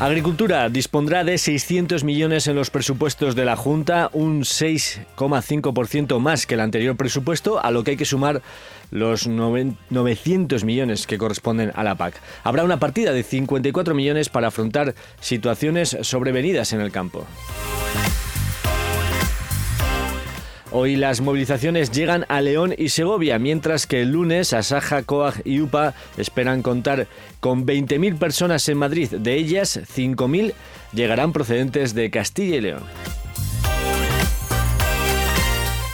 Agricultura dispondrá de 600 millones en los presupuestos de la Junta, un 6,5% más que el anterior presupuesto, a lo que hay que sumar los 900 millones que corresponden a la PAC. Habrá una partida de 54 millones para afrontar situaciones sobrevenidas en el campo. Hoy las movilizaciones llegan a León y Segovia, mientras que el lunes Asaja, Coag y UPA esperan contar con 20.000 personas en Madrid. De ellas, 5.000 llegarán procedentes de Castilla y León.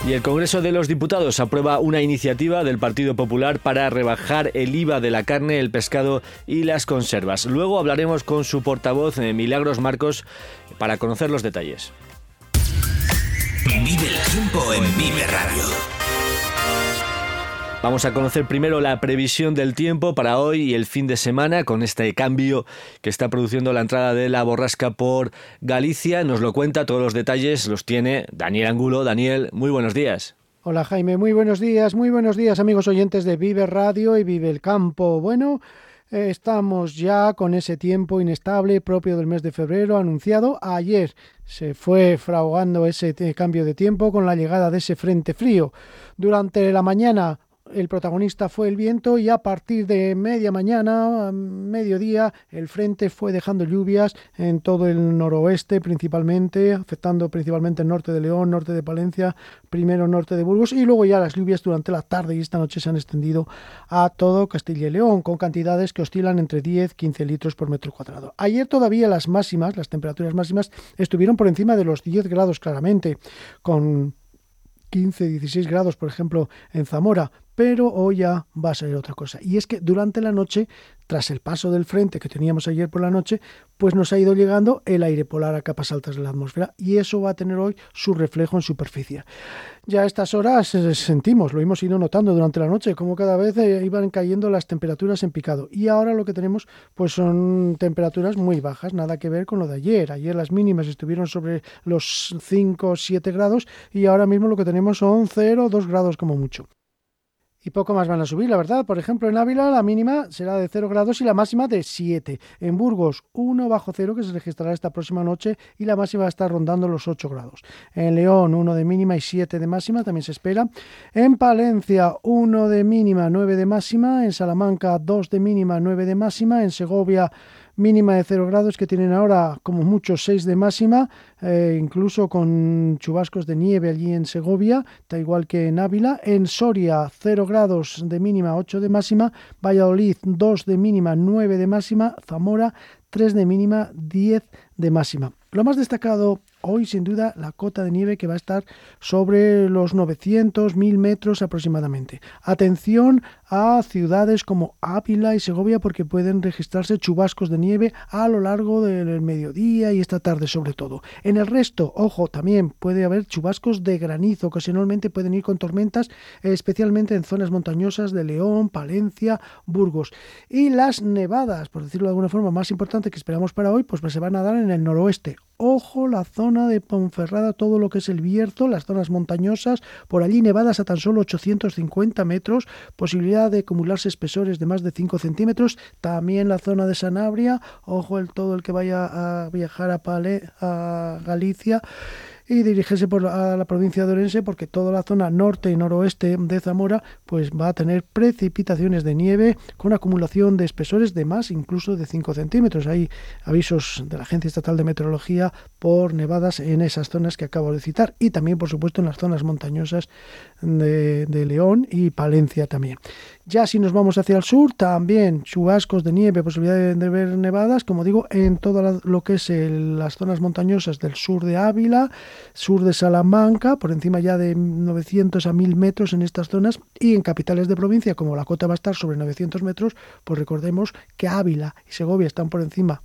Y el Congreso de los Diputados aprueba una iniciativa del Partido Popular para rebajar el IVA de la carne, el pescado y las conservas. Luego hablaremos con su portavoz, eh, Milagros Marcos, para conocer los detalles. Vive el tiempo en Vive Radio. Vamos a conocer primero la previsión del tiempo para hoy y el fin de semana con este cambio que está produciendo la entrada de la borrasca por Galicia. Nos lo cuenta, todos los detalles los tiene Daniel Angulo. Daniel, muy buenos días. Hola Jaime, muy buenos días, muy buenos días amigos oyentes de Vive Radio y Vive el Campo. Bueno, estamos ya con ese tiempo inestable propio del mes de febrero anunciado ayer. Se fue fraugando ese cambio de tiempo con la llegada de ese frente frío. Durante la mañana el protagonista fue el viento y a partir de media mañana, mediodía, el frente fue dejando lluvias en todo el noroeste principalmente, afectando principalmente el norte de León, norte de Palencia, primero norte de Burgos y luego ya las lluvias durante la tarde y esta noche se han extendido a todo Castilla y León con cantidades que oscilan entre 10 15 litros por metro cuadrado. Ayer todavía las máximas, las temperaturas máximas estuvieron por encima de los 10 grados claramente, con 15, 16 grados, por ejemplo, en Zamora, pero hoy ya va a ser otra cosa. Y es que durante la noche, tras el paso del frente que teníamos ayer por la noche, pues nos ha ido llegando el aire polar a capas altas de la atmósfera y eso va a tener hoy su reflejo en superficie. Ya a estas horas eh, sentimos, lo hemos ido notando durante la noche, como cada vez eh, iban cayendo las temperaturas en picado. Y ahora lo que tenemos pues son temperaturas muy bajas, nada que ver con lo de ayer. Ayer las mínimas estuvieron sobre los 5 o 7 grados y ahora mismo lo que tenemos son 0 o 2 grados como mucho y poco más van a subir, la verdad. Por ejemplo, en Ávila la mínima será de 0 grados y la máxima de 7. En Burgos 1 bajo 0 que se registrará esta próxima noche y la máxima va a estar rondando los 8 grados. En León 1 de mínima y 7 de máxima también se espera. En Palencia 1 de mínima, 9 de máxima. En Salamanca 2 de mínima, 9 de máxima. En Segovia mínima de 0 grados que tienen ahora como mucho 6 de máxima, eh, incluso con chubascos de nieve allí en Segovia, da igual que en Ávila. En Soria 0 grados de mínima, 8 de máxima. Valladolid 2 de mínima, 9 de máxima. Zamora 3 de mínima, 10 de máxima. Lo más destacado hoy, sin duda, la cota de nieve que va a estar sobre los 900, 1000 metros aproximadamente. Atención a ciudades como Ávila y Segovia porque pueden registrarse chubascos de nieve a lo largo del mediodía y esta tarde sobre todo. En el resto, ojo, también puede haber chubascos de granizo, ocasionalmente pueden ir con tormentas, especialmente en zonas montañosas de León, Palencia, Burgos. Y las nevadas, por decirlo de alguna forma, más importante que esperamos para hoy, pues se van a dar en el noroeste. Ojo, la zona de Ponferrada, todo lo que es el Bierzo, las zonas montañosas, por allí nevadas a tan solo 850 metros, posibilidad de acumularse espesores de más de 5 centímetros, también la zona de Sanabria, ojo el todo el que vaya a viajar a, Pale, a Galicia y dirigirse por a la provincia de Orense porque toda la zona norte y noroeste de Zamora pues va a tener precipitaciones de nieve con acumulación de espesores de más incluso de 5 centímetros. Hay avisos de la Agencia Estatal de Meteorología por nevadas en esas zonas que acabo de citar y también por supuesto en las zonas montañosas de, de León y Palencia también. Ya si nos vamos hacia el sur, también chubascos de nieve, posibilidad de, ver nevadas, como digo, en todo lo que es las zonas montañosas del sur de Ávila, sur de Salamanca, por encima ya de 900 a 1000 metros en estas zonas, y en capitales de provincia, como la cota va a estar sobre 900 metros, pues recordemos que Ávila y Segovia están por encima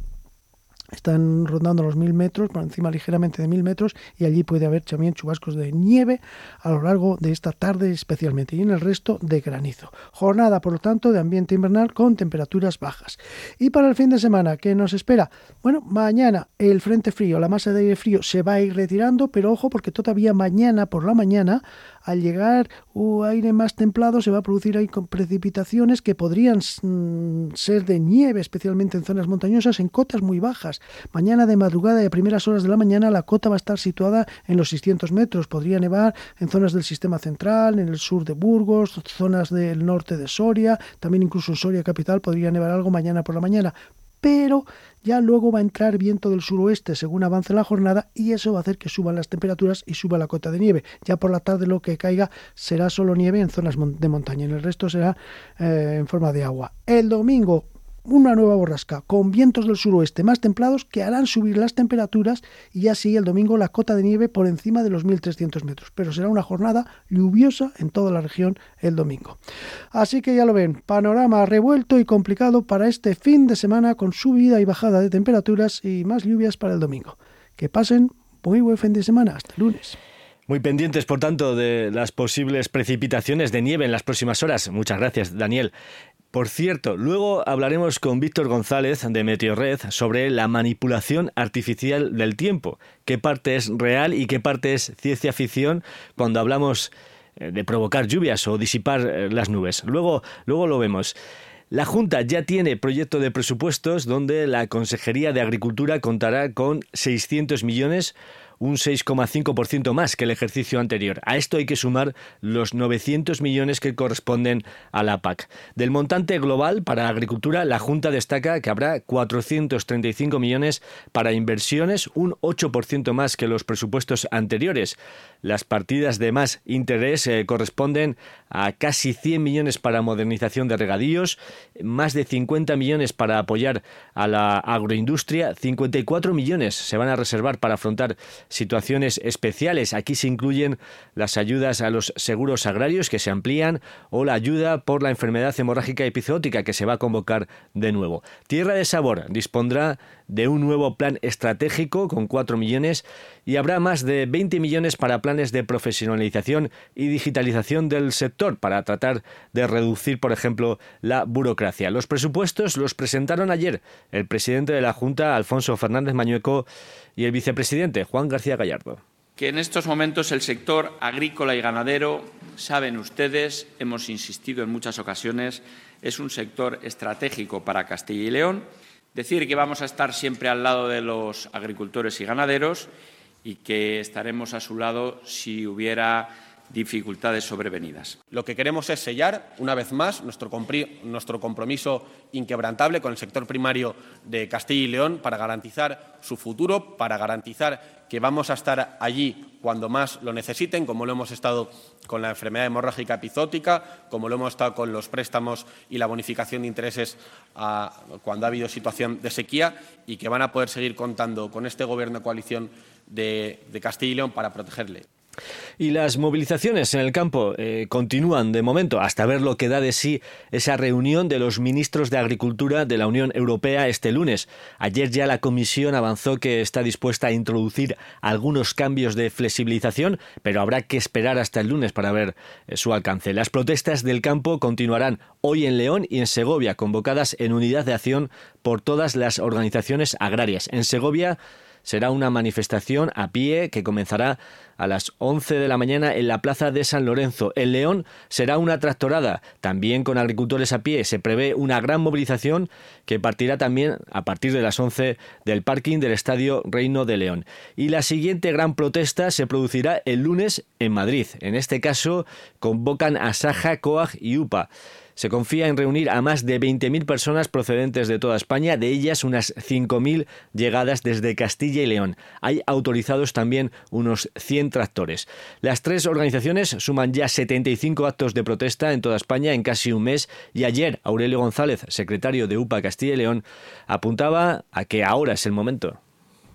están rondando los mil metros, por encima ligeramente de mil metros, y allí puede haber también chubascos de nieve a lo largo de esta tarde especialmente, y en el resto de granizo. Jornada, por lo tanto, de ambiente invernal con temperaturas bajas. Y para el fin de semana, ¿qué nos espera? Bueno, mañana el frente frío, la masa de aire frío se va a ir retirando, pero ojo porque todavía mañana por la mañana al llegar un aire más templado se va a producir ahí con precipitaciones que podrían mm, ser de nieve, especialmente en zonas montañosas, en cotas muy bajas. Mañana de madrugada y a primeras horas de la mañana la cota va a estar situada en los 600 metros. Podría nevar en zonas del sistema central, en el sur de Burgos, zonas del norte de Soria, también incluso en Soria capital podría nevar algo mañana por la mañana. Pero ya luego va a entrar viento del suroeste según avance la jornada y eso va a hacer que suban las temperaturas y suba la cota de nieve. Ya por la tarde lo que caiga será solo nieve en zonas de montaña, en el resto será eh, en forma de agua. El domingo una nueva borrasca con vientos del suroeste más templados que harán subir las temperaturas y así el domingo la cota de nieve por encima de los 1.300 metros. Pero será una jornada lluviosa en toda la región el domingo. Así que ya lo ven, panorama revuelto y complicado para este fin de semana con subida y bajada de temperaturas y más lluvias para el domingo. Que pasen muy buen fin de semana. Hasta lunes. Muy pendientes, por tanto, de las posibles precipitaciones de nieve en las próximas horas. Muchas gracias, Daniel. Por cierto, luego hablaremos con Víctor González de Meteorred sobre la manipulación artificial del tiempo, qué parte es real y qué parte es ciencia ficción cuando hablamos eh, de provocar lluvias o disipar eh, las nubes. Luego, luego lo vemos. La Junta ya tiene proyecto de presupuestos donde la Consejería de Agricultura contará con 600 millones un 6,5% más que el ejercicio anterior. A esto hay que sumar los 900 millones que corresponden a la PAC. Del montante global para agricultura, la Junta destaca que habrá 435 millones para inversiones, un 8% más que los presupuestos anteriores. Las partidas de más interés eh, corresponden a casi 100 millones para modernización de regadíos, más de 50 millones para apoyar a la agroindustria, 54 millones se van a reservar para afrontar situaciones especiales. Aquí se incluyen las ayudas a los seguros agrarios que se amplían o la ayuda por la enfermedad hemorrágica epizootica que se va a convocar de nuevo. Tierra de Sabor dispondrá de un nuevo plan estratégico con 4 millones y habrá más de 20 millones para planes de profesionalización y digitalización del sector para tratar de reducir, por ejemplo, la burocracia. Los presupuestos los presentaron ayer el presidente de la Junta, Alfonso Fernández Mañueco, y el vicepresidente, Juan García Gallardo. Que en estos momentos el sector agrícola y ganadero, saben ustedes, hemos insistido en muchas ocasiones, es un sector estratégico para Castilla y León Decir que vamos a estar siempre al lado de los agricultores y ganaderos y que estaremos a su lado si hubiera dificultades sobrevenidas. Lo que queremos es sellar, una vez más, nuestro, compromiso inquebrantable con el sector primario de Castilla y León para garantizar su futuro, para garantizar que vamos a estar allí cuando más lo necesiten, como lo hemos estado con la enfermedad hemorrágica epizótica, como lo hemos estado con los préstamos y la bonificación de intereses cuando ha habido situación de sequía y que van a poder seguir contando con este Gobierno de coalición de Castilla y León para protegerle. Y las movilizaciones en el campo eh, continúan de momento hasta ver lo que da de sí esa reunión de los ministros de Agricultura de la Unión Europea este lunes. Ayer ya la Comisión avanzó que está dispuesta a introducir algunos cambios de flexibilización, pero habrá que esperar hasta el lunes para ver eh, su alcance. Las protestas del campo continuarán hoy en León y en Segovia, convocadas en unidad de acción por todas las organizaciones agrarias. En Segovia será una manifestación a pie que comenzará a las 11 de la mañana en la plaza de San Lorenzo. El León será una tractorada, también con agricultores a pie. Se prevé una gran movilización que partirá también a partir de las 11 del parking del Estadio Reino de León. Y la siguiente gran protesta se producirá el lunes en Madrid. En este caso, convocan a Saja, Coag y UPA. Se confía en reunir a más de 20.000 personas procedentes de toda España, de ellas unas 5.000 llegadas desde Castilla y León. Hay autorizados también unos 100 tractores. Las tres organizaciones suman ya 75 actos de protesta en toda España en casi un mes y ayer Aurelio González, secretario de UPA Castilla y León, apuntaba a que ahora es el momento.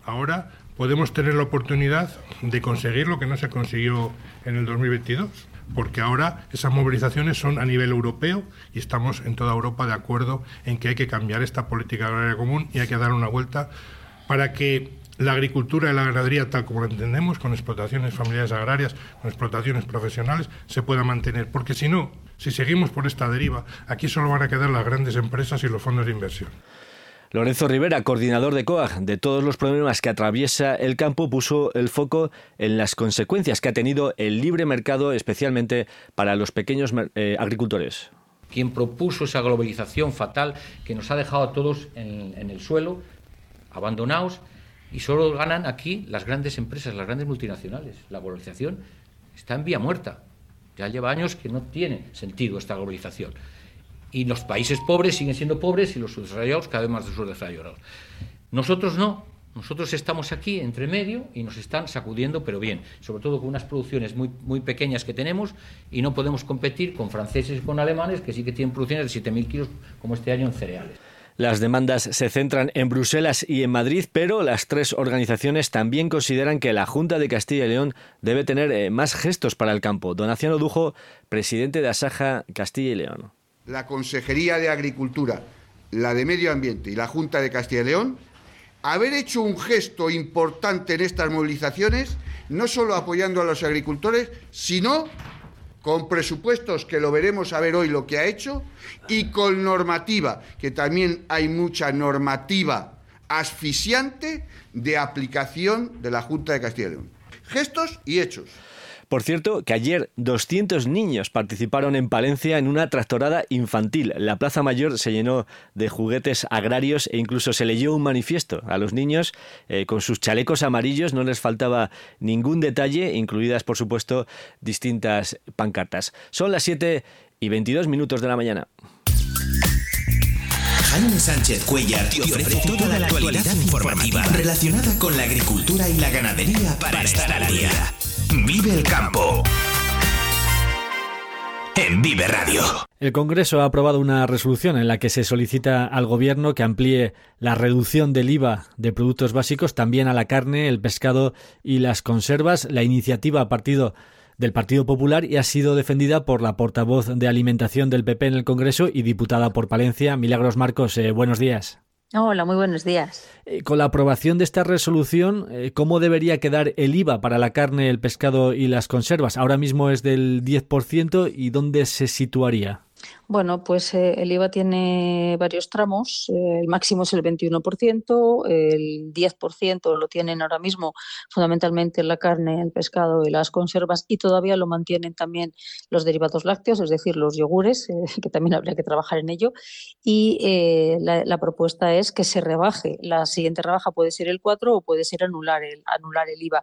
Ahora podemos tener la oportunidad de conseguir lo que no se consiguió en el 2022 porque ahora esas movilizaciones son a nivel europeo y estamos en toda Europa de acuerdo en que hay que cambiar esta política agraria común y hay que dar una vuelta para que la agricultura y la ganadería, tal como la entendemos, con explotaciones familiares agrarias, con explotaciones profesionales, se pueda mantener. Porque si no, si seguimos por esta deriva, aquí solo van a quedar las grandes empresas y los fondos de inversión. Lorenzo Rivera, coordinador de COAG, de todos los problemas que atraviesa el campo, puso el foco en las consecuencias que ha tenido el libre mercado, especialmente para los pequeños eh, agricultores. Quien propuso esa globalización fatal que nos ha dejado a todos en, en el suelo, abandonados, y solo ganan aquí las grandes empresas, las grandes multinacionales. La globalización está en vía muerta. Ya lleva años que no tiene sentido esta globalización y los países pobres siguen siendo pobres y los subdesarrollados cada vez más subdesarrollados. Nosotros no, nosotros estamos aquí entre medio y nos están sacudiendo, pero bien, sobre todo con unas producciones muy, muy pequeñas que tenemos y no podemos competir con franceses y con alemanes que sí que tienen producciones de 7.000 kilos como este año en cereales. Las demandas se centran en Bruselas y en Madrid, pero las tres organizaciones también consideran que la Junta de Castilla y León debe tener eh, más gestos para el campo. Donaciano Dujo, presidente de Asaja Castilla y León la Consejería de Agricultura, la de Medio Ambiente y la Junta de Castilla y León, haber hecho un gesto importante en estas movilizaciones, no solo apoyando a los agricultores, sino con presupuestos, que lo veremos a ver hoy lo que ha hecho, y con normativa, que también hay mucha normativa asfixiante de aplicación de la Junta de Castilla y León. Gestos y hechos. Por cierto, que ayer 200 niños participaron en Palencia en una tractorada infantil. La Plaza Mayor se llenó de juguetes agrarios e incluso se leyó un manifiesto. A los niños, eh, con sus chalecos amarillos, no les faltaba ningún detalle, incluidas, por supuesto, distintas pancartas. Son las 7 y 22 minutos de la mañana. Jaime Sánchez Cuellar te ofrece toda la actualidad informativa relacionada con la agricultura y la ganadería para estar al día. Vive el campo. En Vive Radio. El Congreso ha aprobado una resolución en la que se solicita al Gobierno que amplíe la reducción del IVA de productos básicos también a la carne, el pescado y las conservas. La iniciativa ha partido del Partido Popular y ha sido defendida por la portavoz de alimentación del PP en el Congreso y diputada por Palencia, Milagros Marcos. Eh, buenos días. Hola, muy buenos días. Eh, con la aprobación de esta resolución, eh, ¿cómo debería quedar el IVA para la carne, el pescado y las conservas? Ahora mismo es del 10% y ¿dónde se situaría? Bueno, pues eh, el IVA tiene varios tramos. Eh, el máximo es el 21%, el 10% lo tienen ahora mismo fundamentalmente la carne, el pescado y las conservas y todavía lo mantienen también los derivados lácteos, es decir, los yogures, eh, que también habría que trabajar en ello. Y la, propuesta es que se rebaje. La siguiente rebaja puede ser el 4 o puede ser anular el, anular el IVA.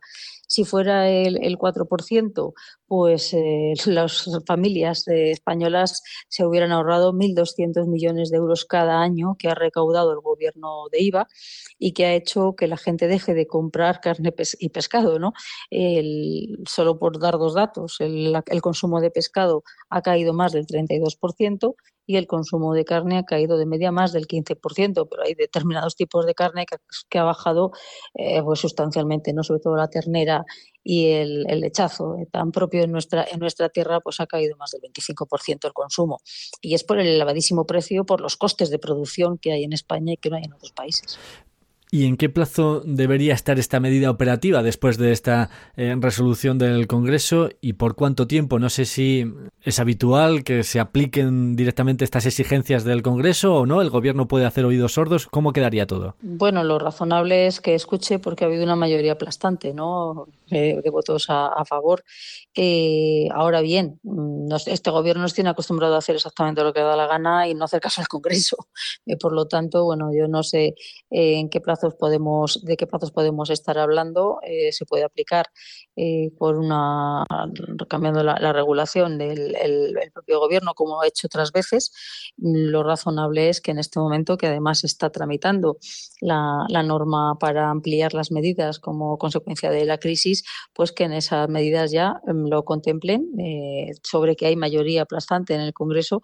Si fuera el, el 4%, pues las familias españolas se hubieran ahorrado 1.200 millones de euros cada año que ha recaudado el gobierno de IVA y que ha hecho que la gente deje de comprar carne y pescado. ¿no? solo por dar dos datos, el consumo de pescado ha caído más del 32% y el consumo de carne ha caído de media más del 15%, pero hay determinados tipos de carne que, ha bajado eh, pues sustancialmente, no sobre todo la ternera y el, lechazo, eh, tan propio en nuestra, en nuestra tierra, pues ha caído más del 25% el consumo. Y es por el elevadísimo precio, por los costes de producción que hay en España y que no hay en otros países. ¿Y en qué plazo debería estar esta medida operativa después de esta eh, resolución del Congreso y por cuánto tiempo? No sé si es habitual que se apliquen directamente estas exigencias del Congreso o no. ¿El Gobierno puede hacer oídos sordos? ¿Cómo quedaría todo? Bueno, lo razonable es que escuche porque ha habido una mayoría aplastante ¿no? Eh, de votos a, favor. Eh, ahora bien, mm, este Gobierno nos tiene acostumbrado a hacer exactamente lo que da la gana y no hacer caso al Congreso. por lo tanto, bueno, yo no sé en qué plazo de qué plazos podemos estar hablando, eh, se puede aplicar eh, por una cambiando la, regulación del propio gobierno, como ha hecho otras veces. Lo razonable es que en este momento, que además está tramitando la, norma para ampliar las medidas como consecuencia de la crisis, pues que en esas medidas ya em, lo contemplen eh, sobre que hay mayoría aplastante en el Congreso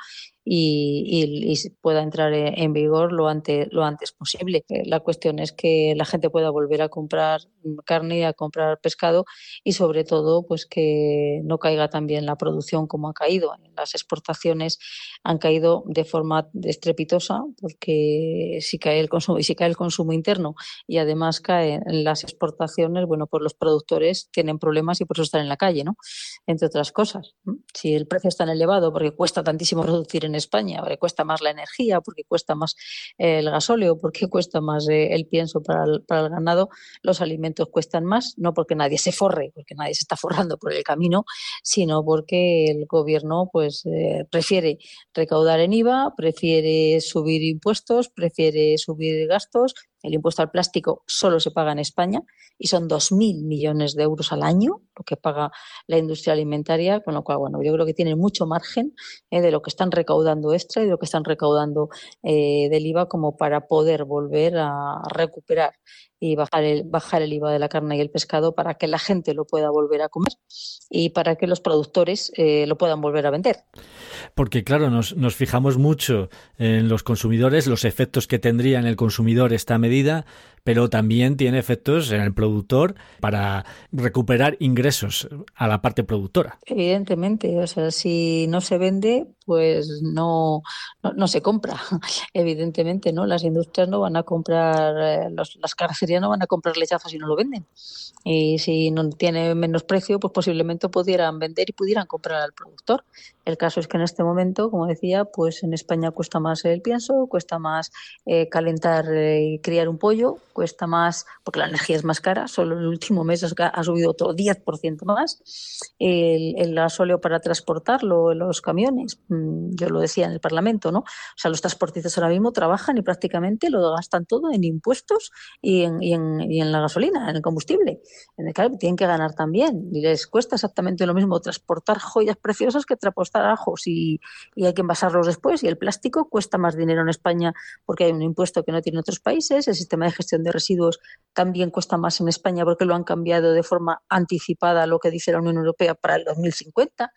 y, pueda entrar en vigor lo antes, lo antes posible. Eh, la cuestión es que la gente pueda volver a comprar carne, a comprar pescado y sobre todo pues que no caiga también la producción como ha caído. Las exportaciones han caído de forma estrepitosa porque si cae el consumo si cae el consumo interno y además caen las exportaciones, bueno, pues los productores tienen problemas y por eso están en la calle, ¿no? Entre otras cosas. Si el precio es tan elevado porque cuesta tantísimo producir en España, cuesta más la energía, porque cuesta más el gasóleo, porque cuesta más eh, el pienso para el, para el ganado, los alimentos cuestan más, no porque nadie se forre, porque nadie se está forrando por el camino, sino porque el gobierno pues eh, prefiere recaudar en IVA, prefiere subir impuestos, prefiere subir gastos, el impuesto al plástico solo se paga en España y son 2.000 millones de euros al año lo que paga la industria alimentaria, con lo cual, bueno, yo creo que tienen mucho margen eh, de lo que están recaudando extra y de lo que están recaudando eh, del IVA como para poder volver a recuperar y bajar el, bajar el IVA de la carne y el pescado para que la gente lo pueda volver a comer y para que los productores eh, lo puedan volver a vender. Porque claro, nos, nos fijamos mucho en los consumidores, los efectos que tendría en el consumidor esta medida, pero también tiene efectos en el productor para recuperar ingresos a la parte productora. Evidentemente, o sea, si no se vende, pues no, no, se compra. Evidentemente, ¿no? Las industrias no van a comprar, eh, las carnicerías no van a comprar lechazos si no lo venden. Y si no tiene menos precio, pues posiblemente pudieran vender y pudieran comprar al productor. El caso es que en este momento, como decía, pues en España cuesta más el pienso, cuesta más eh, calentar y criar un pollo, cuesta más, porque la energía es más cara, solo en el último mes ha subido otro 10% más. El, el gasóleo para transportarlo, los camiones, mm, yo lo decía en el Parlamento, ¿no? O sea, los transportistas ahora mismo trabajan y prácticamente lo gastan todo en impuestos y en, la gasolina, en el combustible. En el tienen que ganar también. Y les cuesta exactamente lo mismo transportar joyas preciosas que transportar ajos y, hay que envasarlos después. Y el plástico cuesta más dinero en España porque hay un impuesto que no tiene otros países. El sistema de gestión de residuos también cuesta más en España porque lo han cambiado de forma anticipada a lo que dice la Unión Europea para el 2050.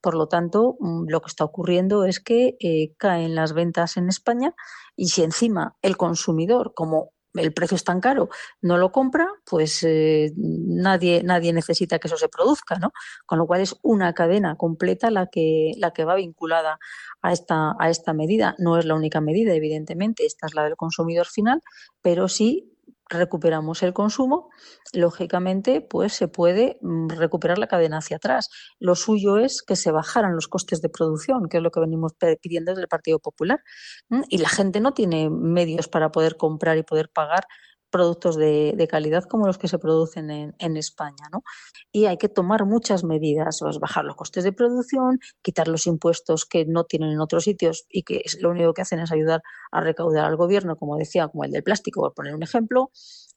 Por lo tanto, mm, lo que está ocurriendo es que eh, caen las ventas en España y si encima el consumidor, como el precio es tan caro, no lo compra, pues eh, nadie, nadie necesita que eso se produzca, ¿no? Con lo cual es una cadena completa la que, la que va vinculada a esta, a esta medida. No es la única medida, evidentemente, esta es la del consumidor final, pero sí recuperamos el consumo, lógicamente, pues se puede mm, recuperar la cadena hacia atrás. Lo suyo es que se bajaran los costes de producción, que es lo que venimos pidiendo desde el Partido Popular. Y la gente no tiene medios para poder comprar y poder pagar productos de, calidad como los que se producen en, España. ¿no? Y hay que tomar muchas medidas, pues bajar los costes de producción, quitar los impuestos que no tienen en otros sitios y que lo único que hacen es ayudar a recaudar al gobierno, como decía, como el del plástico, por poner un ejemplo,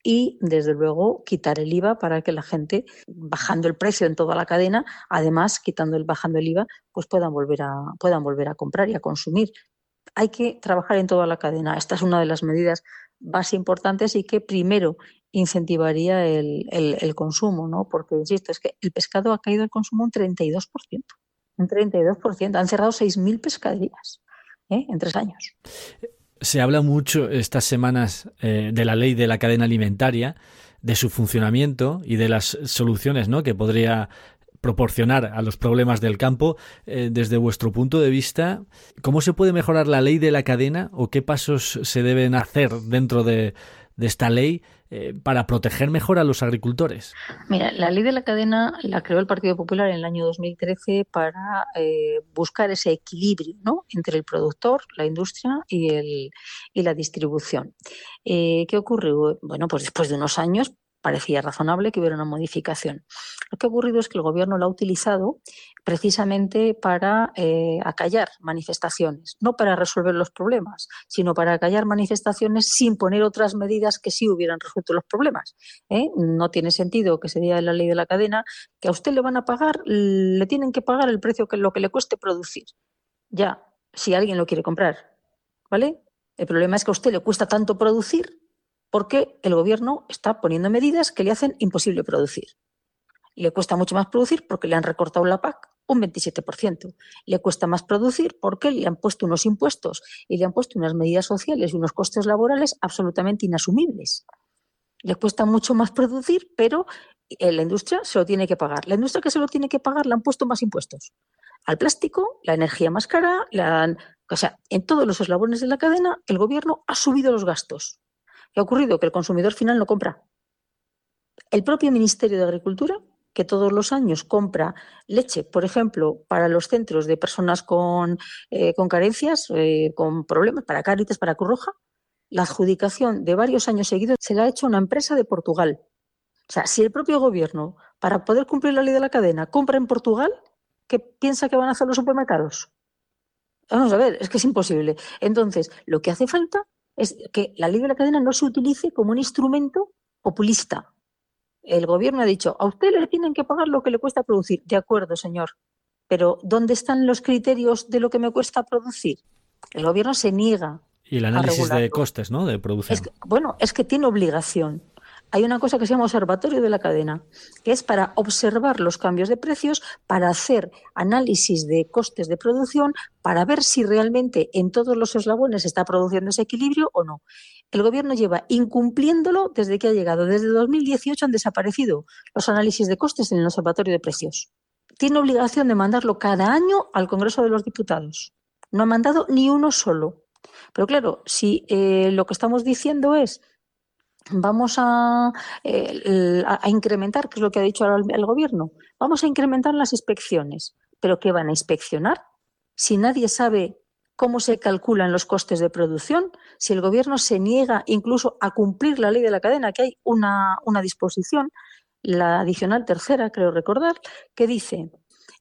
y desde luego quitar el IVA para que la gente, bajando el precio en toda la cadena, además quitando el bajando el IVA, pues puedan volver a, puedan volver a comprar y a consumir. Hay que trabajar en toda la cadena. Esta es una de las medidas más importantes y que primero incentivaría el, consumo, ¿no? Porque, insisto, es que el pescado ha caído el consumo un 32%. Un 32%. Han cerrado 6.000 pescaderías ¿eh? en tres años. Se habla mucho estas semanas eh, de la ley de la cadena alimentaria, de su funcionamiento y de las soluciones ¿no? que podría proporcionar a los problemas del campo. Eh, desde vuestro punto de vista, ¿cómo se puede mejorar la ley de la cadena o qué pasos se deben hacer dentro de, esta ley eh, para proteger mejor a los agricultores? Mira, la ley de la cadena la creó el Partido Popular en el año 2013 para eh, buscar ese equilibrio ¿no? entre el productor, la industria y, el, y la distribución. ¿Qué ocurrió? Bueno, pues después de unos años parecía razonable que hubiera una modificación. Lo que ha ocurrido es que el Gobierno lo ha utilizado precisamente para eh, acallar manifestaciones, no para resolver los problemas, sino para acallar manifestaciones sin poner otras medidas que sí hubieran resuelto los problemas. ¿eh? No tiene sentido que se diga la ley de la cadena que a usted le van a pagar, le tienen que pagar el precio que lo que le cueste producir. Ya, si alguien lo quiere comprar, ¿vale? El problema es que a usted le cuesta tanto producir porque el gobierno está poniendo medidas que le hacen imposible producir. Le cuesta mucho más producir porque le han recortado la PAC un 27%. Le cuesta más producir porque le han puesto unos impuestos y le han puesto unas medidas sociales y unos costes laborales absolutamente inasumibles. Le cuesta mucho más producir, pero eh, la industria se lo tiene que pagar. La industria que se lo tiene que pagar le han puesto más impuestos. Al plástico, la energía más cara, o sea, en todos los eslabones de la cadena, el gobierno ha subido los gastos. ¿Qué ha ocurrido? Que el consumidor final no compra. El propio Ministerio de Agricultura, que todos los años compra leche, por ejemplo, para los centros de personas con, eh, con carencias, eh, con problemas, para Cáritas, para Cruz Roja, la adjudicación de varios años seguidos se la ha hecho una empresa de Portugal. O sea, si el propio gobierno, para poder cumplir la ley de la cadena, compra en Portugal, ¿qué piensa que van a hacer los supermercados? Vamos a ver, es que es imposible. Entonces, lo que hace falta es que la ley de la cadena no se utilice como un instrumento populista. El gobierno ha dicho, a usted le tienen que pagar lo que le cuesta producir. De acuerdo, señor. Pero ¿dónde están los criterios de lo que me cuesta producir? El gobierno se niega. Y el análisis de costes, ¿no? De producción. bueno, es que tiene obligación hay una cosa que se llama observatorio de la cadena, que es para observar los cambios de precios, para hacer análisis de costes de producción, para ver si realmente en todos los eslabones está produciendo ese equilibrio o no. El gobierno lleva incumpliéndolo desde que ha llegado. Desde 2018 han desaparecido los análisis de costes en el observatorio de precios. Tiene obligación de mandarlo cada año al Congreso de los Diputados. No ha mandado ni uno solo. Pero claro, si eh, lo que estamos diciendo es vamos a, eh, a, incrementar, que es lo que ha dicho el, el gobierno, vamos a incrementar las inspecciones. ¿Pero qué van a inspeccionar? Si nadie sabe cómo se calculan los costes de producción, si el gobierno se niega incluso a cumplir la ley de la cadena, que hay una, una disposición, la adicional tercera, creo recordar, que dice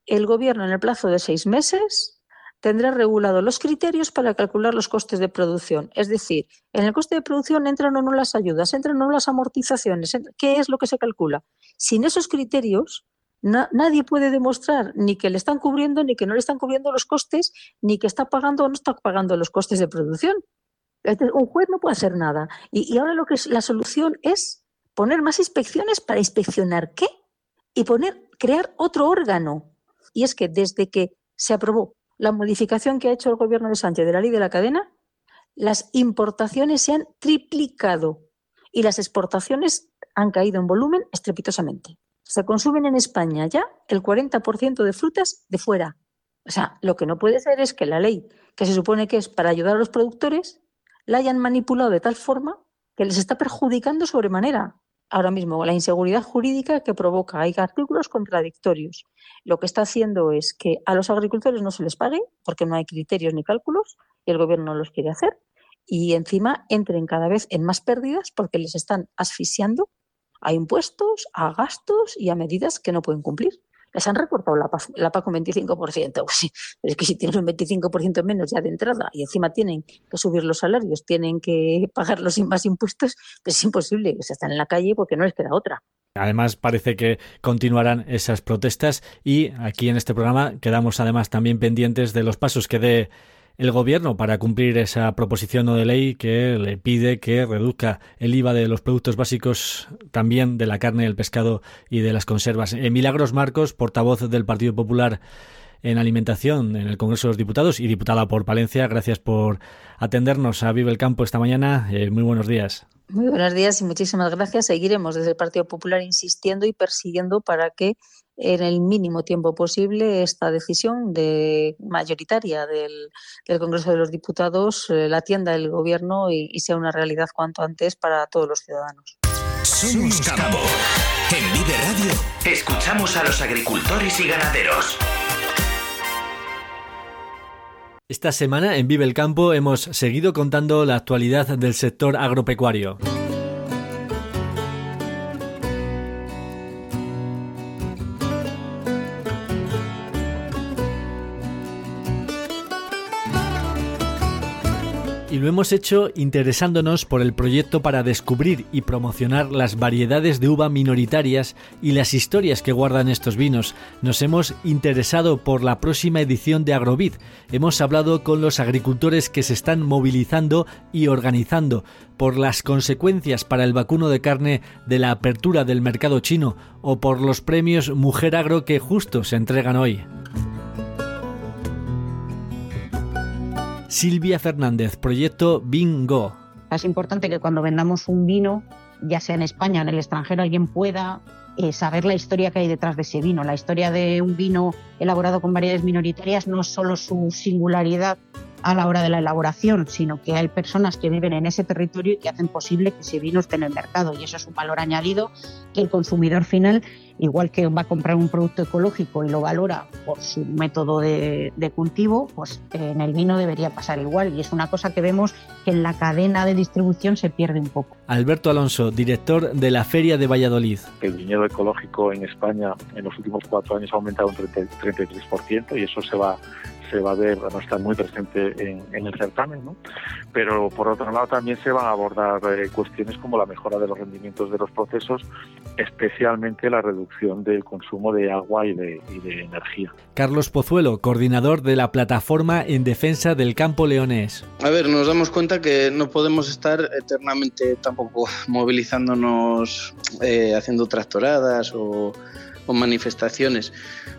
el gobierno en el plazo de seis meses tendrá regulado los criterios para calcular los costes de producción. Es decir, en el coste de producción entran o no las ayudas, entran o no las amortizaciones. ¿Qué es lo que se calcula? Sin esos criterios, nadie puede demostrar ni que le están cubriendo, ni que no le están cubriendo los costes, ni que está pagando o no está pagando los costes de producción. Un juez no puede hacer nada. Y, y ahora lo que es la solución es poner más inspecciones para inspeccionar qué y poner crear otro órgano. Y es que desde que se aprobó la modificación que ha hecho el gobierno de Sánchez de la ley de la cadena, las importaciones se han triplicado y las exportaciones han caído en volumen estrepitosamente. Se consumen en España ya el 40% de frutas de fuera. O sea, lo que no puede ser es que la ley, que se supone que es para ayudar a los productores, la hayan manipulado de tal forma que les está perjudicando sobremanera ahora mismo la inseguridad jurídica que provoca. Hay artículos contradictorios. Lo que está haciendo es que a los agricultores no se les pague porque no hay criterios ni cálculos y el gobierno no los quiere hacer. Y encima entren cada vez en más pérdidas porque les están asfixiando a impuestos, a gastos y a medidas que no pueden cumplir les han recortado la, la PAC un 25%. Pues es que si tienen un 25% menos ya de entrada y encima tienen que subir los salarios, tienen que pagar los más impuestos, pues es imposible. Se están en la calle porque no les queda otra. Además, parece que continuarán esas protestas y aquí en este programa quedamos además también pendientes de los pasos que dé el gobierno para cumplir esa proposición de ley que le pide que reduzca el IVA de los productos básicos, también de la carne, el pescado y de las conservas. Eh, Milagros Marcos, portavoz del Partido Popular en alimentación en el Congreso de los Diputados y diputada por Palencia, gracias por atendernos a Vive el Campo esta mañana. Eh, muy buenos días. Muy buenos días y muchísimas gracias. Seguiremos desde el Partido Popular insistiendo y persiguiendo para que en el mínimo tiempo posible esta decisión de mayoritaria del, Congreso de los Diputados eh, la atienda el Gobierno y, y, sea una realidad cuanto antes para todos los ciudadanos. Somos Campo. En Vive Radio escuchamos a los agricultores y ganaderos. Esta semana en Vive el Campo hemos seguido contando la actualidad del sector agropecuario. Y lo hemos hecho interesándonos por el proyecto para descubrir y promocionar las variedades de uva minoritarias y las historias que guardan estos vinos. Nos hemos interesado por la próxima edición de Agrovid. Hemos hablado con los agricultores que se están movilizando y organizando por las consecuencias para el vacuno de carne de la apertura del mercado chino o por los premios Mujer Agro que justo se entregan hoy. Silvia Fernández, proyecto Bingo. Es importante que cuando vendamos un vino, ya sea en España o en el extranjero, alguien pueda eh, saber la historia que hay detrás de ese vino. La historia de un vino elaborado con variedades minoritarias no solo su singularidad a la hora de la elaboración, sino que hay personas que viven en ese territorio y que hacen posible que ese vino esté en el mercado. Y eso es un valor añadido que el consumidor final, igual que va a comprar un producto ecológico y lo valora por su método de, cultivo, pues en el vino debería pasar igual. Y es una cosa que vemos que en la cadena de distribución se pierde un poco. Alberto Alonso, director de la Feria de Valladolid. El viñedo ecológico en España en los últimos cuatro años ha aumentado un 33% y eso se va se va a ver, no está muy presente en, el certamen, ¿no? pero por otro lado también se van a abordar eh, cuestiones como la mejora de los rendimientos de los procesos, especialmente la reducción del consumo de agua y de, y de energía. Carlos Pozuelo, coordinador de la plataforma en defensa del campo leonés. A ver, nos damos cuenta que no podemos estar eternamente tampoco movilizándonos, eh, haciendo tractoradas o o manifestaciones.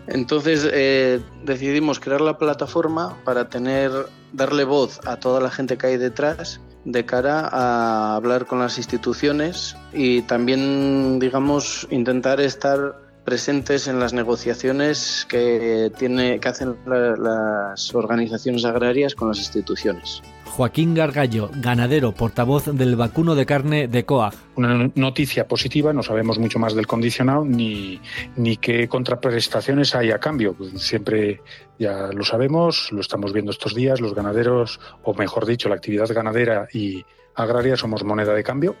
Entonces eh, decidimos crear la plataforma para tener, darle voz a toda la gente que hay detrás de cara a hablar con las instituciones y también, digamos, intentar estar presentes en las negociaciones que, tiene, que hacen las organizaciones agrarias con las instituciones. Joaquín Gargallo, ganadero, portavoz del vacuno de carne de COAG. Una noticia positiva, no sabemos mucho más del condicionado ni, ni qué contraprestaciones hay a cambio. Siempre ya lo sabemos, lo estamos viendo estos días, los ganaderos, o mejor dicho, la actividad ganadera y, agraria somos moneda de cambio.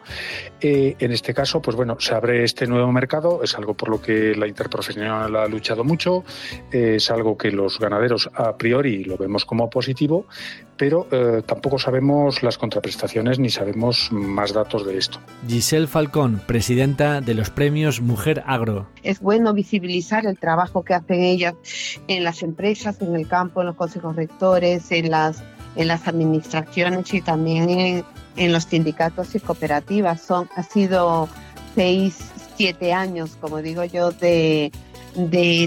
Eh, en este caso, pues bueno, se abre este nuevo mercado, es algo por lo que la interprofesional ha luchado mucho, es algo que los ganaderos a priori lo vemos como positivo, pero eh, tampoco sabemos las contraprestaciones ni sabemos más datos de esto. Giselle Falcón, presidenta de los premios Mujer Agro. Es bueno visibilizar el trabajo que hacen ellas en las empresas, en el campo, en los consejos rectores, en las en las administraciones y también en, en los sindicatos y cooperativas. Ha sido seis, siete años, como digo yo, de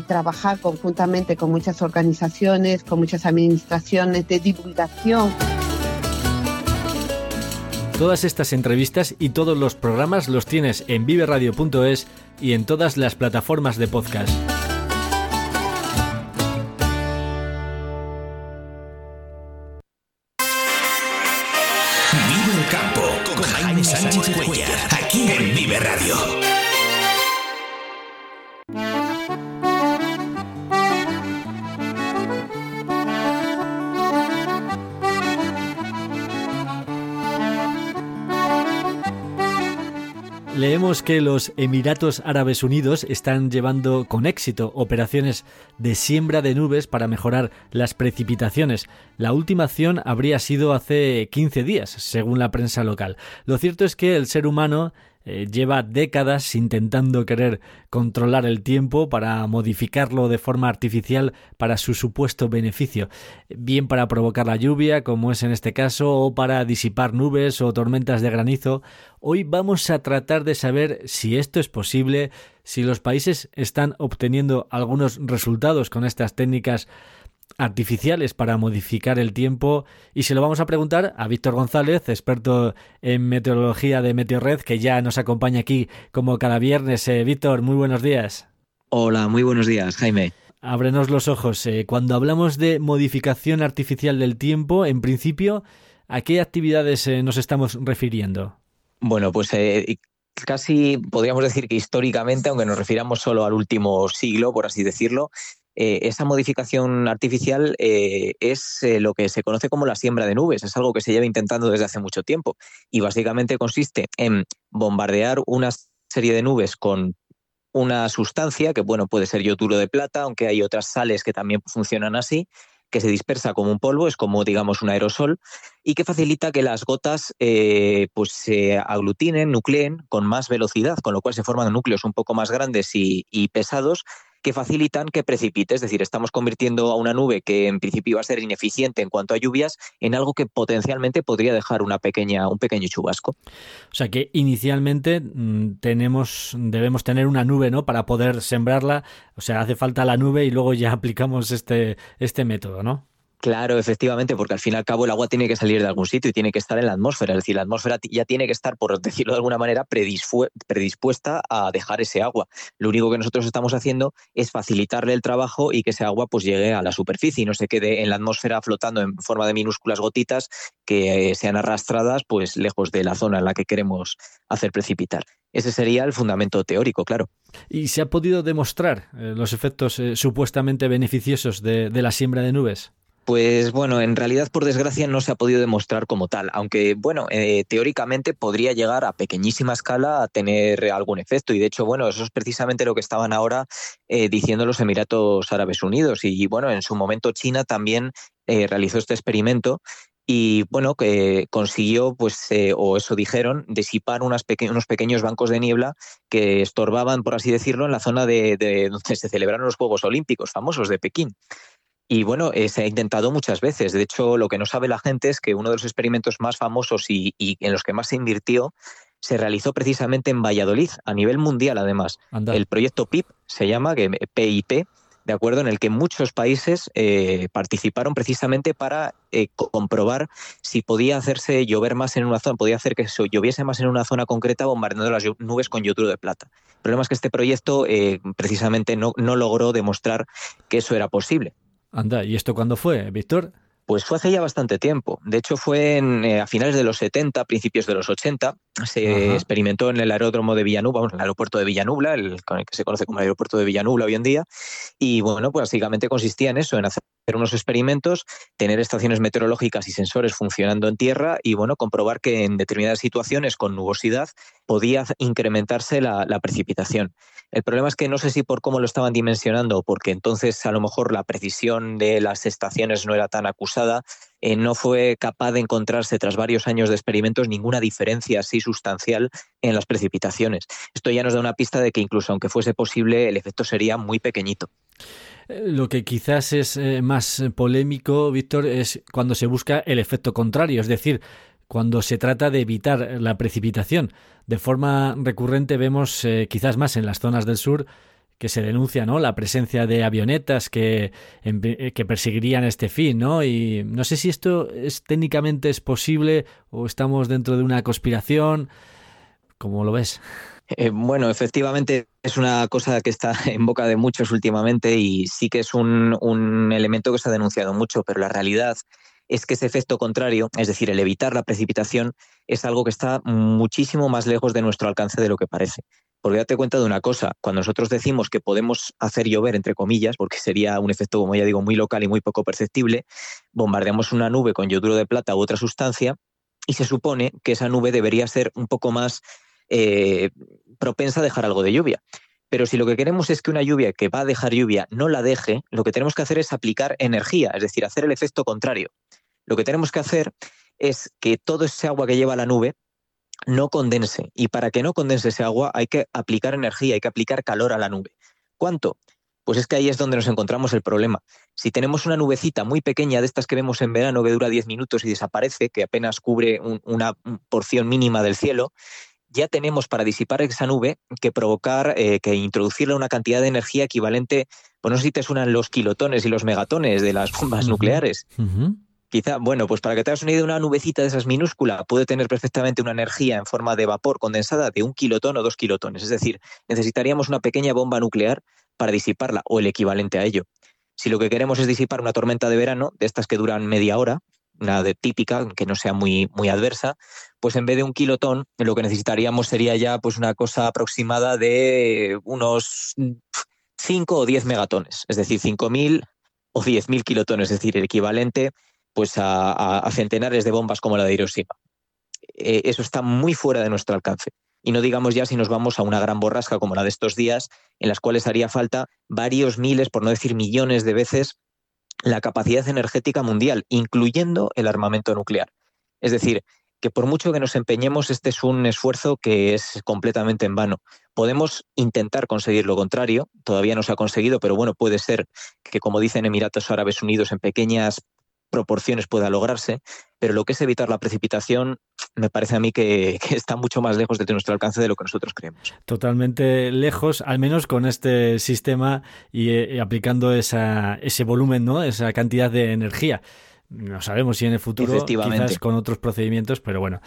trabajar conjuntamente con muchas organizaciones, con muchas administraciones, de divulgación. Todas estas entrevistas y todos los programas los tienes en viveradio.es y en todas las plataformas de podcast. Que los Emiratos Árabes Unidos están llevando con éxito operaciones de siembra de nubes para mejorar las precipitaciones. La última acción habría sido hace 15 días, según la prensa local. Lo cierto es que el ser humano eh, lleva décadas intentando querer controlar el tiempo para modificarlo de forma artificial para su supuesto beneficio, bien para provocar la lluvia, como es en este caso, o para disipar nubes o tormentas de granizo. Hoy vamos a tratar de saber si esto es posible, si los países están obteniendo algunos resultados con estas técnicas artificiales para modificar el tiempo y se lo vamos a preguntar a Víctor González, experto en meteorología de Meteorred, que ya nos acompaña aquí como cada viernes. Eh, Víctor, muy buenos días. Hola, muy buenos días, Jaime. Ábrenos los ojos. Eh, cuando hablamos de modificación artificial del tiempo, en principio, ¿a qué actividades eh, nos estamos refiriendo? Bueno, pues casi podríamos decir que históricamente, aunque nos refiramos solo al último siglo, por así decirlo, eh, esa modificación artificial eh, es eh, lo que se conoce como la siembra de nubes. Es algo que se lleva intentando desde hace mucho tiempo y básicamente consiste en bombardear una serie de nubes con una sustancia que bueno puede ser yoduro de plata, aunque hay otras sales que también funcionan así, que se dispersa como un polvo, es como digamos un aerosol y que facilita que las gotas pues se aglutinen, nucleen con más velocidad, con lo cual se forman núcleos un poco más grandes y pesados que facilitan que precipite. Es decir, estamos convirtiendo a una nube que en principio iba a ser ineficiente en cuanto a lluvias en algo que potencialmente podría dejar una pequeña, un pequeño chubasco. O sea que inicialmente mm, tenemos, debemos tener una nube, ¿no? Para poder sembrarla. O sea, hace falta la nube y luego ya aplicamos este, este método, ¿no? Claro, efectivamente, porque al fin y al cabo el agua tiene que salir de algún sitio y tiene que estar en la atmósfera. Es decir, la atmósfera ya tiene que estar, por decirlo de alguna manera, predispuesta a dejar ese agua. Lo único que nosotros estamos haciendo es facilitarle el trabajo y que ese agua pues llegue a la superficie y no se quede en la atmósfera flotando en forma de minúsculas gotitas que eh, sean arrastradas pues lejos de la zona en la que queremos hacer precipitar. Ese sería el fundamento teórico, claro. ¿Y se ha podido demostrar eh, los efectos eh, supuestamente beneficiosos de la siembra de nubes? Pues bueno, en realidad por desgracia no se ha podido demostrar como tal, aunque bueno, eh, teóricamente podría llegar a pequeñísima escala a tener algún efecto y de hecho bueno, eso es precisamente lo que estaban ahora eh, diciendo los Emiratos Árabes Unidos y bueno, en su momento China también eh, realizó este experimento y bueno, que consiguió, pues, o eso dijeron, disipar unos pequeños bancos de niebla que estorbaban, por así decirlo, en la zona de donde se celebraron los Juegos Olímpicos famosos de Pekín. Y bueno, eh, se ha intentado muchas veces. De hecho, lo que no sabe la gente es que uno de los experimentos más famosos y, en los que más se invirtió se realizó precisamente en Valladolid, a nivel mundial además. El proyecto PIP se llama, que PIP, de acuerdo, en el que muchos países eh, participaron precisamente para eh, comprobar si podía hacerse llover más en una zona, podía hacer que lloviese más en una zona concreta bombardeando las nubes con yoduro de plata. El problema es que este proyecto precisamente no, no logró demostrar que eso era posible. Anda, ¿y esto cuándo fue, Víctor? Pues fue hace ya bastante tiempo. De hecho, fue eh, a finales de los 70, principios de los 80. Se experimentó en el aeródromo de Villanubla, en el aeropuerto de Villanubla, el, que se conoce como el aeropuerto de Villanubla hoy en día. Y bueno, pues básicamente consistía en eso, en hacer unos experimentos, tener estaciones meteorológicas y sensores funcionando en tierra y bueno, comprobar que en determinadas situaciones con nubosidad podía incrementarse la precipitación. El problema es que no sé si por cómo lo estaban dimensionando, porque entonces a lo mejor la precisión de las estaciones no era tan acusada, eh, no fue capaz de encontrarse tras varios años de experimentos ninguna diferencia así sustancial en las precipitaciones. Esto ya nos da una pista de que incluso aunque fuese posible, el efecto sería muy pequeñito. Eh, lo que quizás es eh, más polémico, Víctor, es cuando se busca el efecto contrario, es decir, cuando se trata de evitar la precipitación. De forma recurrente vemos, quizás más en las zonas del sur, que se denuncia ¿no? la presencia de avionetas que, eh, que perseguirían este fin, ¿no? Y no sé si esto es técnicamente es posible o estamos dentro de una conspiración. ¿Cómo lo ves? Eh, bueno, efectivamente es una cosa que está en boca de muchos últimamente y sí que es un, un elemento que se ha denunciado mucho, pero la realidad es que ese efecto contrario, es decir, el evitar la precipitación, es algo que está muchísimo más lejos de nuestro alcance de lo que parece. Porque date cuenta de una cosa, cuando nosotros decimos que podemos hacer llover, entre comillas, porque sería un efecto, como ya digo, muy local y muy poco perceptible, bombardeamos una nube con yoduro de plata u otra sustancia y se supone que esa nube debería ser un poco más eh, propensa a dejar algo de lluvia. Pero si lo que queremos es que una lluvia que va a dejar lluvia no la deje, lo que tenemos que hacer es aplicar energía, es decir, hacer el efecto contrario. Lo que tenemos que hacer es que todo ese agua que lleva la nube no condense. Y para que no condense ese agua hay que aplicar energía, hay que aplicar calor a la nube. ¿Cuánto? Pues es que ahí es donde nos encontramos el problema. Si tenemos una nubecita muy pequeña de estas que vemos en verano que dura 10 minutos y desaparece, que apenas cubre una porción mínima del cielo, ya tenemos para disipar esa nube que provocar, eh, que introducirle una cantidad de energía equivalente, pues no sé si te suenan los kilotones y los megatones de las bombas nucleares. Quizá, bueno, pues para que te hagas una idea, una nubecita de esas minúscula puede tener perfectamente una energía en forma de vapor condensada de un kilotón o dos kilotones. Es decir, necesitaríamos una pequeña bomba nuclear para disiparla o el equivalente a ello. Si lo que queremos es disipar una tormenta de verano, de estas que duran media hora, una de típica, que no sea muy, muy adversa, pues en vez de un kilotón, lo que necesitaríamos sería ya pues una cosa aproximada de unos 5 o 10 megatones, es decir, 5.000 o 10.000 kilotones, es decir, el equivalente pues a, centenares de bombas como la de Hiroshima. Eh, eso está muy fuera de nuestro alcance. Y no digamos ya si nos vamos a una gran borrasca como la de estos días, en las cuales haría falta varios miles, por no decir millones de veces, la capacidad energética mundial, incluyendo el armamento nuclear. Es decir, que por mucho que nos empeñemos, este es un esfuerzo que es completamente en vano. Podemos intentar conseguir lo contrario, todavía no se ha conseguido, pero bueno, puede ser que, como dicen Emiratos Árabes Unidos, en pequeñas proporciones pueda lograrse, pero lo que es evitar la precipitación me parece a mí que, está mucho más lejos de nuestro alcance de lo que nosotros creemos. Totalmente lejos, al menos con este sistema y, eh, aplicando esa, ese volumen, ¿no? esa cantidad de energía. No sabemos si en el futuro quizás con otros procedimientos, pero bueno,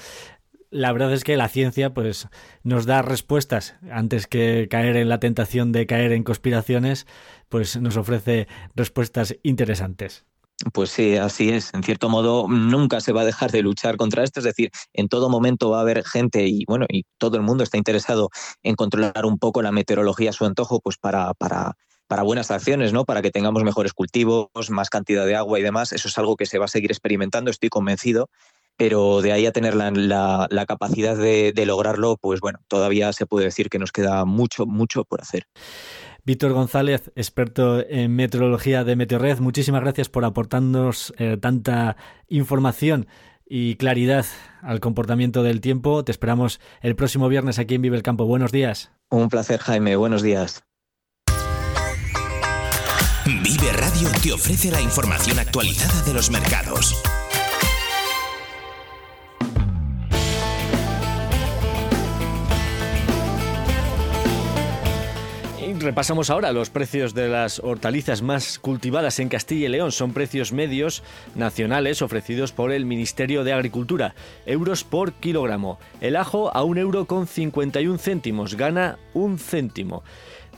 la verdad es que la ciencia pues nos da respuestas antes que caer en la tentación de caer en conspiraciones, pues nos ofrece respuestas interesantes. Pues sí, así es. En cierto modo, nunca se va a dejar de luchar contra esto. Es decir, en todo momento va a haber gente y bueno, y todo el mundo está interesado en controlar un poco la meteorología a su antojo, pues para, para, para buenas acciones, ¿no? Para que tengamos mejores cultivos, más cantidad de agua y demás. Eso es algo que se va a seguir experimentando, estoy convencido. Pero de ahí a tener la, la, capacidad de, de lograrlo, pues bueno, todavía se puede decir que nos queda mucho, mucho por hacer. Víctor González, experto en meteorología de Meteorred, muchísimas gracias por aportarnos eh, tanta información y claridad al comportamiento del tiempo. Te esperamos el próximo viernes aquí en Vive el Campo. Buenos días. Un placer, Jaime. Buenos días. Vive Radio te ofrece la información actualizada de los mercados Repasamos ahora los precios de las hortalizas más cultivadas en Castilla y León. Son precios medios nacionales ofrecidos por el Ministerio de Agricultura. Euros por kilogramo. El ajo a un euro con 51 céntimos. Gana un céntimo.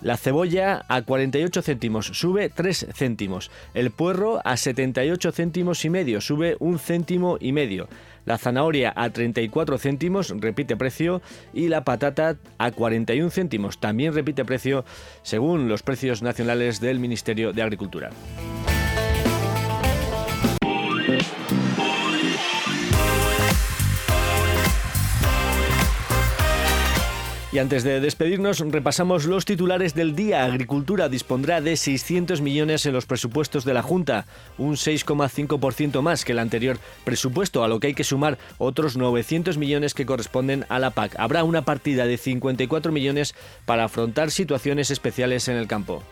La cebolla a 48 céntimos, sube 3 céntimos. El puerro a 78 céntimos y medio, sube un céntimo y medio. La zanahoria a 34 céntimos, repite precio. Y la patata a 41 céntimos, también repite precio, según los precios nacionales del Ministerio de Agricultura. Y antes de despedirnos, repasamos los titulares del día. Agricultura dispondrá de 600 millones en los presupuestos de la Junta, un 6,5% más que el anterior presupuesto, a lo que hay que sumar otros 900 millones que corresponden a la PAC. Habrá una partida de 54 millones para afrontar situaciones especiales en el campo.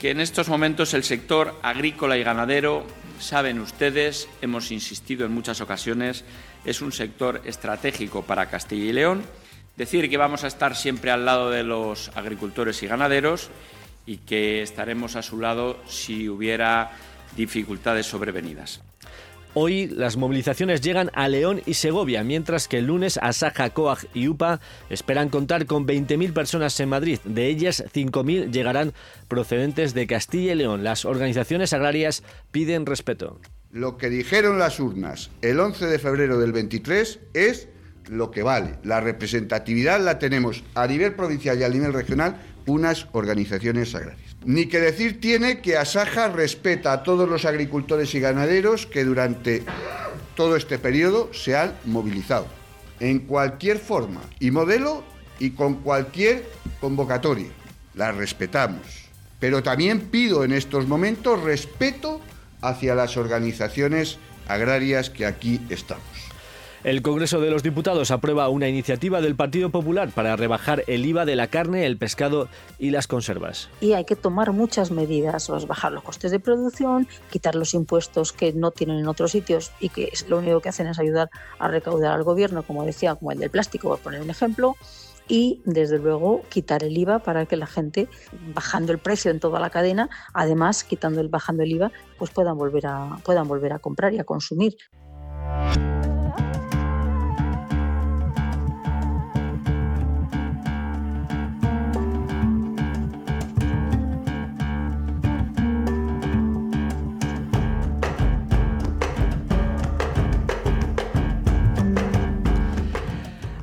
Que en estos momentos el sector agrícola y ganadero, saben ustedes, hemos insistido en muchas ocasiones, es un sector estratégico para Castilla y León Decir que vamos a estar siempre al lado de los agricultores y ganaderos y que estaremos a su lado si hubiera dificultades sobrevenidas. Hoy las movilizaciones llegan a León y Segovia, mientras que el lunes Asaja, Coag y UPA esperan contar con 20.000 personas en Madrid. De ellas, 5.000 llegarán procedentes de Castilla y León. Las organizaciones agrarias piden respeto. Lo que dijeron las urnas el 11 de febrero del 23 es lo que vale. La representatividad la tenemos a nivel provincial y a nivel regional unas organizaciones agrarias. Ni que decir tiene que Asaja respeta a todos los agricultores y ganaderos que durante todo este periodo se han movilizado, en cualquier forma y modelo y con cualquier convocatoria. La respetamos. Pero también pido en estos momentos respeto hacia las organizaciones agrarias que aquí estamos. El Congreso de los Diputados aprueba una iniciativa del Partido Popular para rebajar el IVA de la carne, el pescado y las conservas. Y hay que tomar muchas medidas, bajar los costes de producción, quitar los impuestos que no tienen en otros sitios y que lo único que hacen es ayudar a recaudar al gobierno, como decía, como el del plástico, por poner un ejemplo y desde luego quitar el IVA para que la gente bajando el precio en toda la cadena además quitando el bajando el IVA pues puedan volver a puedan volver a comprar y a consumir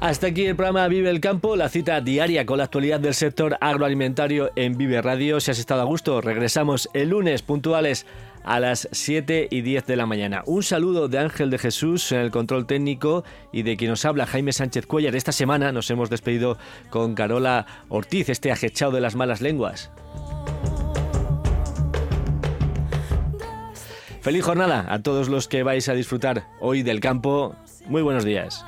Hasta aquí el programa Vive el Campo, la cita diaria con la actualidad del sector agroalimentario en Vive Radio. Si has estado a gusto, regresamos el lunes puntuales a las 7 y 10 de la mañana. Un saludo de Ángel de Jesús en el control técnico y de quien nos habla Jaime Sánchez Cuellar. Esta semana nos hemos despedido con Carola Ortiz, este ajechado de las malas lenguas. Feliz jornada a todos los que vais a disfrutar hoy del campo. Muy buenos días.